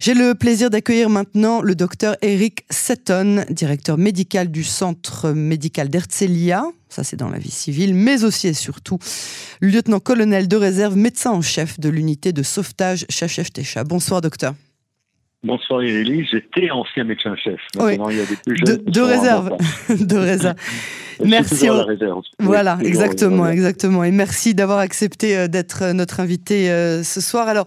J'ai le plaisir d'accueillir maintenant le docteur Eric Seton, directeur médical du centre médical d'Herzliya, ça c'est dans la vie civile, mais aussi et surtout lieutenant-colonel de réserve, médecin en chef de l'unité de sauvetage Chachef Techa. Bonsoir docteur. Bonsoir Élie, j'étais ancien médecin-chef. Maintenant, il y a des plus jeunes. De, de réserve. de réserve. Merci. La réserve. Voilà, exactement, exactement. Et merci d'avoir accepté euh, d'être euh, notre invité euh, ce soir. Alors,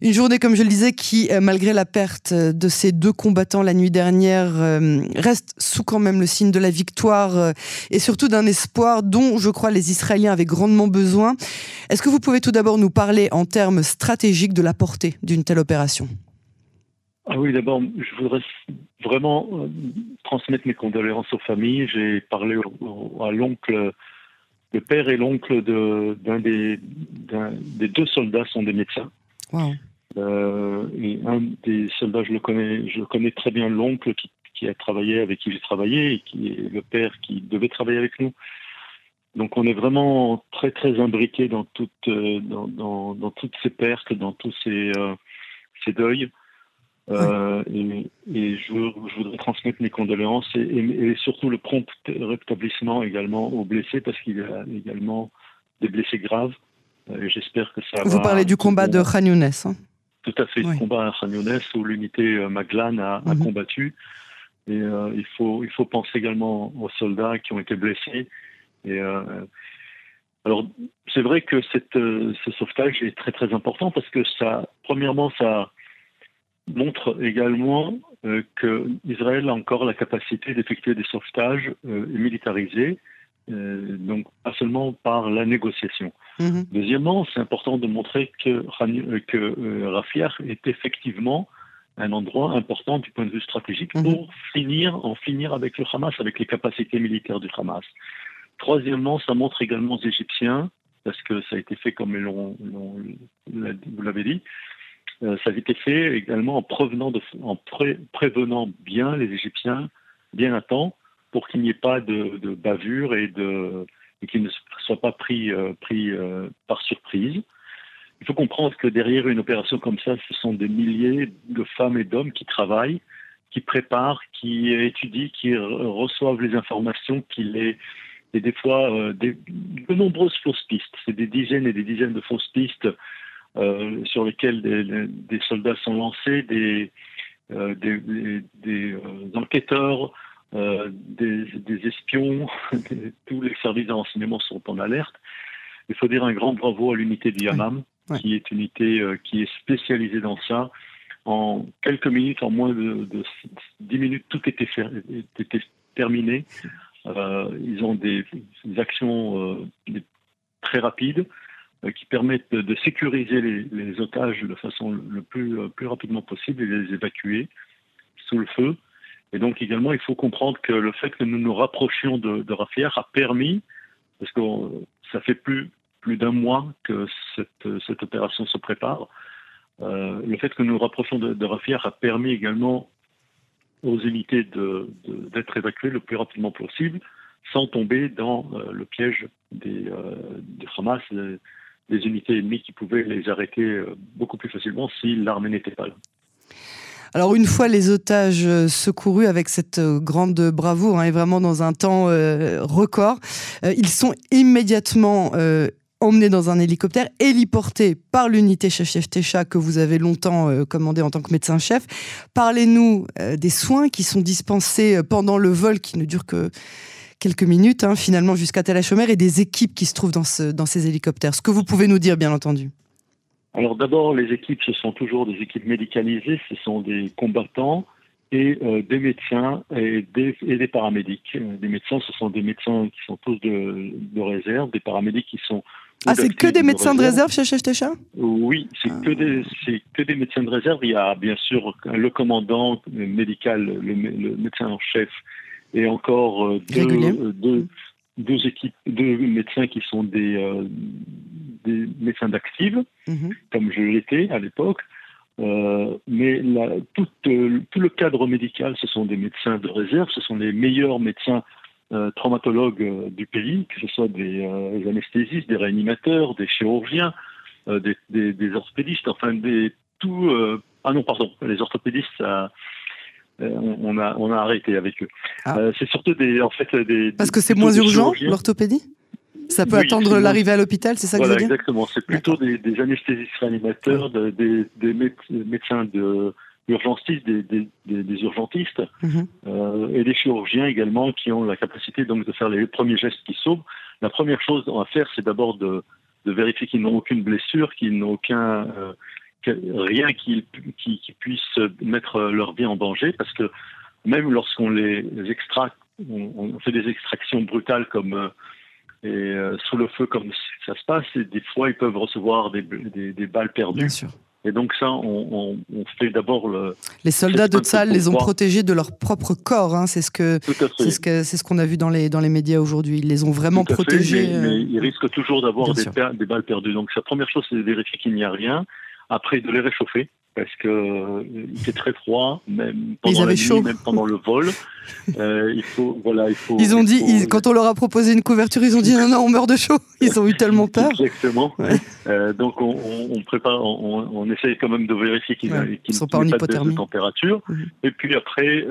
une journée, comme je le disais, qui, malgré la perte de ces deux combattants la nuit dernière, reste sous quand même le signe de la victoire et surtout d'un espoir dont, je crois, les Israéliens avaient grandement besoin. Est-ce que vous pouvez tout d'abord nous parler en termes stratégiques de la portée d'une telle opération? Ah oui, d'abord, je voudrais vraiment euh, transmettre mes condoléances aux familles. J'ai parlé à l'oncle, le père et l'oncle d'un des, des deux soldats sont des médecins. Euh, et un des soldats, je le connais, je connais très bien l'oncle qui, qui, a travaillé avec qui j'ai travaillé et qui est le père qui devait travailler avec nous. Donc on est vraiment très très imbriqué dans toutes euh, dans, dans, dans, toutes ces pertes, dans tous ces, ces deuils. Euh, et, je, voudrais transmettre mes condoléances et, surtout le prompt rétablissement également aux blessés parce qu'il y a également des blessés graves. Euh, j'espère que ça Vous parlez du combat de Khan hein Tout à fait, du combat à Khan où l'unité euh, Maglan a, mhm. combattu. Et il, faut, il faut penser également aux soldats qui ont été blessés. Et, alors, c'est vrai que cette, ce sauvetage est très très important parce que ça, premièrement, ça montre également euh, qu'Israël a encore la capacité d'effectuer des sauvetages euh, militarisés, euh, donc pas seulement par la négociation. Mhm. Deuxièmement, c'est important de montrer que, que Rafia est effectivement un endroit important du point de vue stratégique mhm. pour finir, en finir avec le Hamas, avec les capacités militaires du Hamas. Troisièmement, ça montre également aux Égyptiens, parce que ça a été fait comme vous l'avez dit, euh, ça a été fait également en, prévenant, de, en prévenant bien les Égyptiens, bien à temps, pour qu'il n'y ait pas de, bavure et, de, qu'ils ne soient pas pris, euh, pris euh, par surprise. Il faut comprendre que derrière une opération comme ça, ce sont des milliers de femmes et d'hommes qui travaillent, qui préparent, qui étudient, qui reçoivent les informations, qui les et des fois de nombreuses fausses pistes. C'est des dizaines et des dizaines de fausses pistes euh, sur lesquels des, soldats sont lancés, des, euh, des, euh, enquêteurs, des, espions, tous les services de renseignement sont en alerte. Il faut dire un grand bravo à l'unité du Yamam, qui est une unité qui est spécialisée dans ça. En quelques minutes, en moins de, de 10 minutes, tout était, fait, était terminé. ils ont des actions très rapides. Euh, qui permettent de, sécuriser les, otages de façon le plus, euh, plus rapidement possible et les évacuer sous le feu. Et donc également, il faut comprendre que le fait que nous nous rapprochions de, de a permis, parce que ça fait plus, plus d'un mois que cette, cette, opération se prépare, euh, le fait que nous nous rapprochions de, de a permis également aux unités d'être évacuées le plus rapidement possible, sans tomber dans le piège des, des Hamas, unités ennemies qui pouvaient les arrêter euh, beaucoup plus facilement si l'armée n'était pas là. Alors une fois les otages euh, secourus avec cette euh, grande bravoure hein, et vraiment dans un temps record, ils sont immédiatement emmenés dans un hélicoptère, héliportés par l'unité chef Techa que vous avez longtemps commandé en tant que médecin-chef. Parlez-nous des soins qui sont dispensés pendant le vol qui ne dure que quelques minutes, hein, finalement, jusqu'à Tel Achomer et des équipes qui se trouvent dans, ce, dans ces hélicoptères. Ce que vous pouvez nous dire, bien entendu. Alors d'abord, les équipes, ce sont toujours des équipes médicalisées, ce sont des combattants et euh, des médecins et des, et des paramédics. Des médecins, ce sont des médecins qui sont tous de, de réserve, des paramédics qui sont... Ah, c'est que des médecins de réserve, chez Chechtecha Oui, c'est que, des, que des médecins de réserve. Il y a bien sûr le commandant médical, le, le médecin en chef et encore euh, euh, deux, deux, équipes, deux médecins qui sont des, euh, des médecins d'active, mhm. comme je l'étais à l'époque. mais tout, tout, le cadre médical, ce sont des médecins de réserve, ce sont les meilleurs médecins traumatologues du pays, que ce soit des, anesthésistes, des réanimateurs, des chirurgiens, des, des, des, orthopédistes, enfin des, tout, Ah non, pardon, les orthopédistes, on, a, on a arrêté avec eux. Ah. c'est surtout des, en fait, des. Parce que c'est moins urgent, l'orthopédie? Ça peut attendre l'arrivée à l'hôpital, c'est ça que voilà, vous dire? Exactement. C'est plutôt des, des, anesthésistes réanimateurs, des, des, médecins de urgentistes, des, urgentistes mhm. euh, et des chirurgiens également qui ont la capacité donc de faire les premiers gestes qui sauvent. La première chose à faire, c'est d'abord de, de, vérifier qu'ils n'ont aucune blessure, qu'ils n'ont aucun euh, rien qui, qui, qui, puisse mettre leur vie en danger, parce que même lorsqu'on les extract, on, on, fait des extractions brutales comme euh, et euh, sous le feu comme ça se passe, et des fois ils peuvent recevoir des, des, balles perdues. Bien sûr. Et donc ça, on, on, fait d'abord le. Les soldats de Tsal les ont protégés de leur propre corps. Hein. C'est ce que c'est ce que c'est ce qu'on a vu dans les dans les médias aujourd'hui. Ils les ont vraiment protégés. mais, mais, ils risquent toujours d'avoir des, des, balles perdues. Donc la première chose, c'est de vérifier qu'il n'y a rien. Après, de les réchauffer parce que euh, il fait très froid, même pendant la nuit, même pendant le vol. Euh, il faut, voilà, il faut. Ils ont dit, quand on leur a proposé une couverture, ils ont dit non, non, on meurt de chaud. Ils ont eu tellement peur. Exactement. Euh, donc on, on, prépare, on, on, essaye quand même de vérifier qu'ils ouais, qu sont pas en hypothermie. de température. Mhm. Et puis après,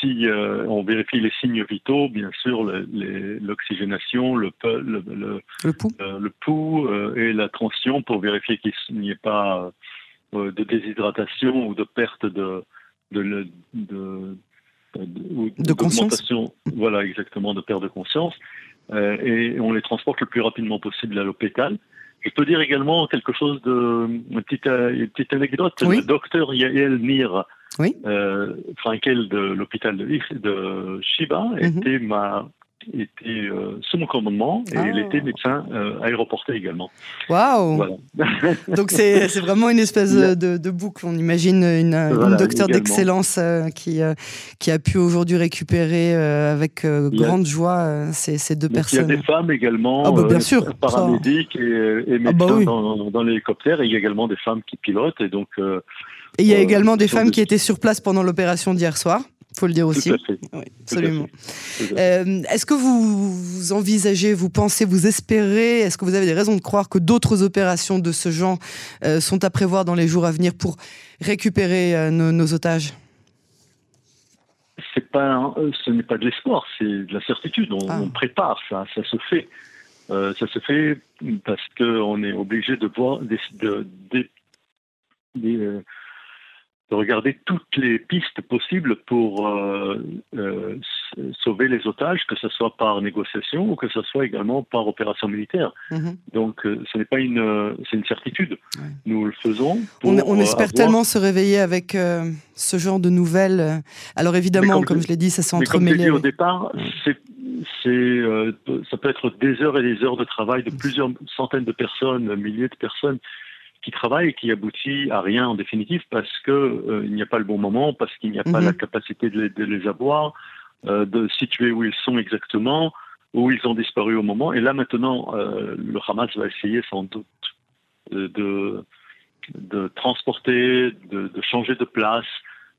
si on vérifie les signes vitaux, bien sûr, l'oxygénation, le, le, le, le, le pouls, le pouls et la tension pour vérifier qu'il n'y ait pas de déshydratation ou de perte de, de, de, de, conscience. Voilà, exactement, de perte de conscience. Euh, et on les transporte le plus rapidement possible à l'hôpital. Je peux dire également quelque chose de une petite, euh, une petite anecdote. Le docteur Yael Mir oui. euh, Frankel de l'hôpital de, de Shiba mhm. était ma était euh, sous mon commandement et il était ah. médecin euh, aéroporté également. Waouh Donc c'est vraiment une espèce de, de, boucle. On imagine une, une docteur d'excellence euh, qui, qui a pu aujourd'hui récupérer avec grande joie ces, ces, deux personnes. Il y a des femmes également, bah, bien sûr. paramédiques et, et, ah bah médecins dans, dans l'hélicoptère. Et il y a également des femmes qui pilotent. Et donc. et il y a également des femmes qui étaient sur place pendant l'opération d'hier soir faut le dire aussi. Oui, absolument. Euh, est-ce que vous, envisagez, vous pensez, vous espérez, est-ce que vous avez des raisons de croire que d'autres opérations de ce genre euh, sont à prévoir dans les jours à venir pour récupérer euh, nos, otages? C'est pas, ce n'est pas de l'espoir, c'est de la certitude. On, ah. prépare ça, ça se fait. ça se fait parce qu'on est obligé de voir des, de, des, de regarder toutes les pistes possibles pour euh, euh, sauver les otages, que ce soit par négociation ou que ce soit également par opération militaire. Mhm. Donc euh, ce n'est pas une, c'est une certitude. Nous le faisons. on, espère tellement se réveiller avec ce genre de nouvelles. Alors évidemment, comme, je l'ai dit, ça s'est entremêlé. Comme dit au départ, c'est c'est, ça peut être des heures et des heures de travail de plusieurs centaines de personnes, milliers de personnes qui travaille qui aboutit à rien en définitive parce que euh, il n'y a pas le bon moment, parce qu'il n'y a pas la mhm. capacité de les, de les avoir, euh, de situer où ils sont exactement, où ils ont disparu au moment. Et là maintenant, euh, le Hamas va essayer sans doute de, de transporter, de, de changer de place,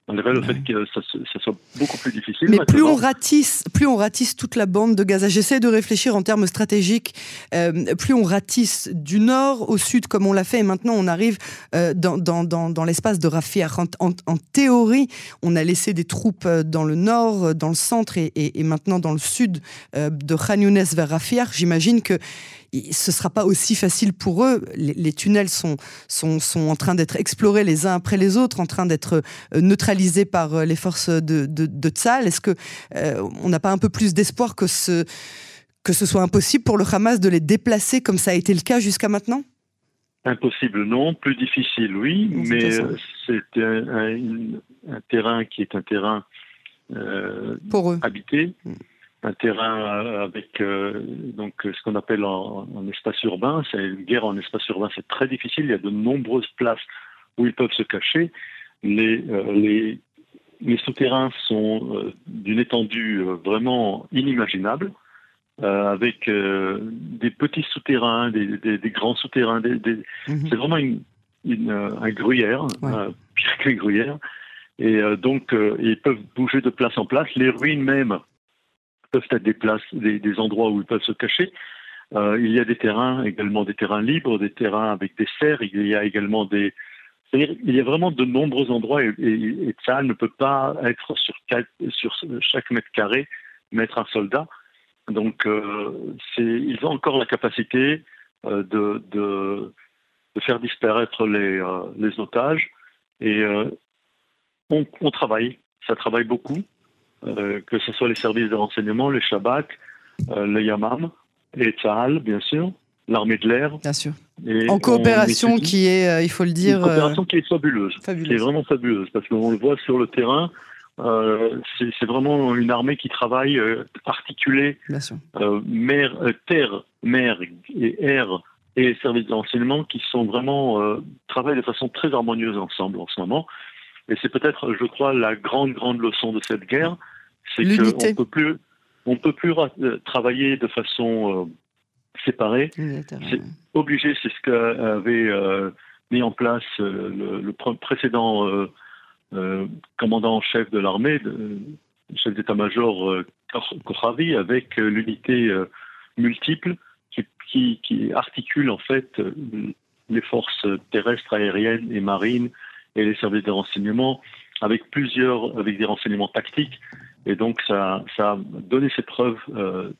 on dirait le fait que ça, soit beaucoup plus difficile. Mais plus on ratisse, plus on ratisse toute la bande de Gaza. J'essaie de réfléchir en termes stratégiques. Euh, plus on ratisse du nord au sud, comme on l'a fait, et maintenant on arrive euh, dans, dans, dans, l'espace de Rafia. En, théorie, on a laissé des troupes euh, dans le nord, dans le centre et, et, maintenant dans le sud de Khan Younes vers Rafia. J'imagine que ce sera pas aussi facile pour eux. Les, tunnels sont, sont, sont en train d'être explorés les uns après les autres, en train d'être euh, neutralisés par euh, les forces de, de, de Tzal. Est-ce que euh, on n'a pas un peu plus d'espoir que ce, que ce soit impossible pour le Hamas de les déplacer comme ça a été le cas jusqu'à maintenant? Impossible, non. Plus difficile, oui. mais c'est un, terrain qui est un terrain pour eux. habité. Un terrain euh, avec euh, donc ce qu'on appelle en, espace urbain. C'est une guerre en espace urbain, c'est très difficile. Il y a de nombreuses places où ils peuvent se cacher. Les, euh, les, les souterrains sont d'une étendue vraiment inimaginable, avec des petits souterrains, des, des, des grands souterrains. Des, mhm. C'est vraiment une, une, un gruyère, pire qu'un gruyère. Et donc, ils peuvent bouger de place en place. Les ruines même peuvent être des endroits où ils peuvent se cacher. Euh, il y a des terrains, également des terrains libres, des terrains avec des serres. Il y a également des, il y a vraiment de nombreux endroits et, ça ne peut pas être sur, sur chaque mètre carré mettre un soldat. Donc, euh, ils ont encore la capacité euh, de, de, de, faire disparaître les, euh, les otages. Et euh, on, on, travaille, ça travaille beaucoup, euh, que ce soit les services de renseignement, les Shabak, le Yamam, et Tzahal, bien sûr, l'armée de l'air. Bien sûr. en coopération qui est, il faut le dire. Une coopération qui est fabuleuse, fabuleuse. Qui est vraiment fabuleuse, parce qu'on le voit sur le terrain. Euh, c'est vraiment une armée qui travaille euh, articulée, euh, mer, terre, mer et air et services d'enseignement qui sont vraiment travaillent de façon très harmonieuse ensemble en ce moment. Et c'est peut-être, je crois, la grande grande leçon de cette guerre, c'est qu'on peut plus on peut plus travailler de façon séparée. C'est obligé, c'est ce qu'avait mis en place le, le précédent euh, commandant en chef de l'armée, chef d'état-major euh, Kochavi, avec euh, l'unité multiple qui, qui, articule en fait les forces terrestres, aériennes et marines et les services de renseignement avec plusieurs, avec des renseignements tactiques. Et donc ça, ça a donné ses preuves euh,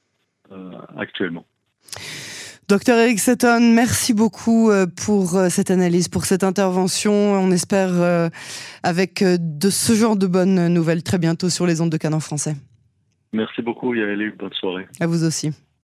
euh, actuellement. Docteur Eric Seton, merci beaucoup euh, pour cette analyse, pour cette intervention. On espère euh, avec de ce genre de bonnes nouvelles très bientôt sur les ondes de Canon français. Merci beaucoup Yaeli, bonne soirée. À vous aussi.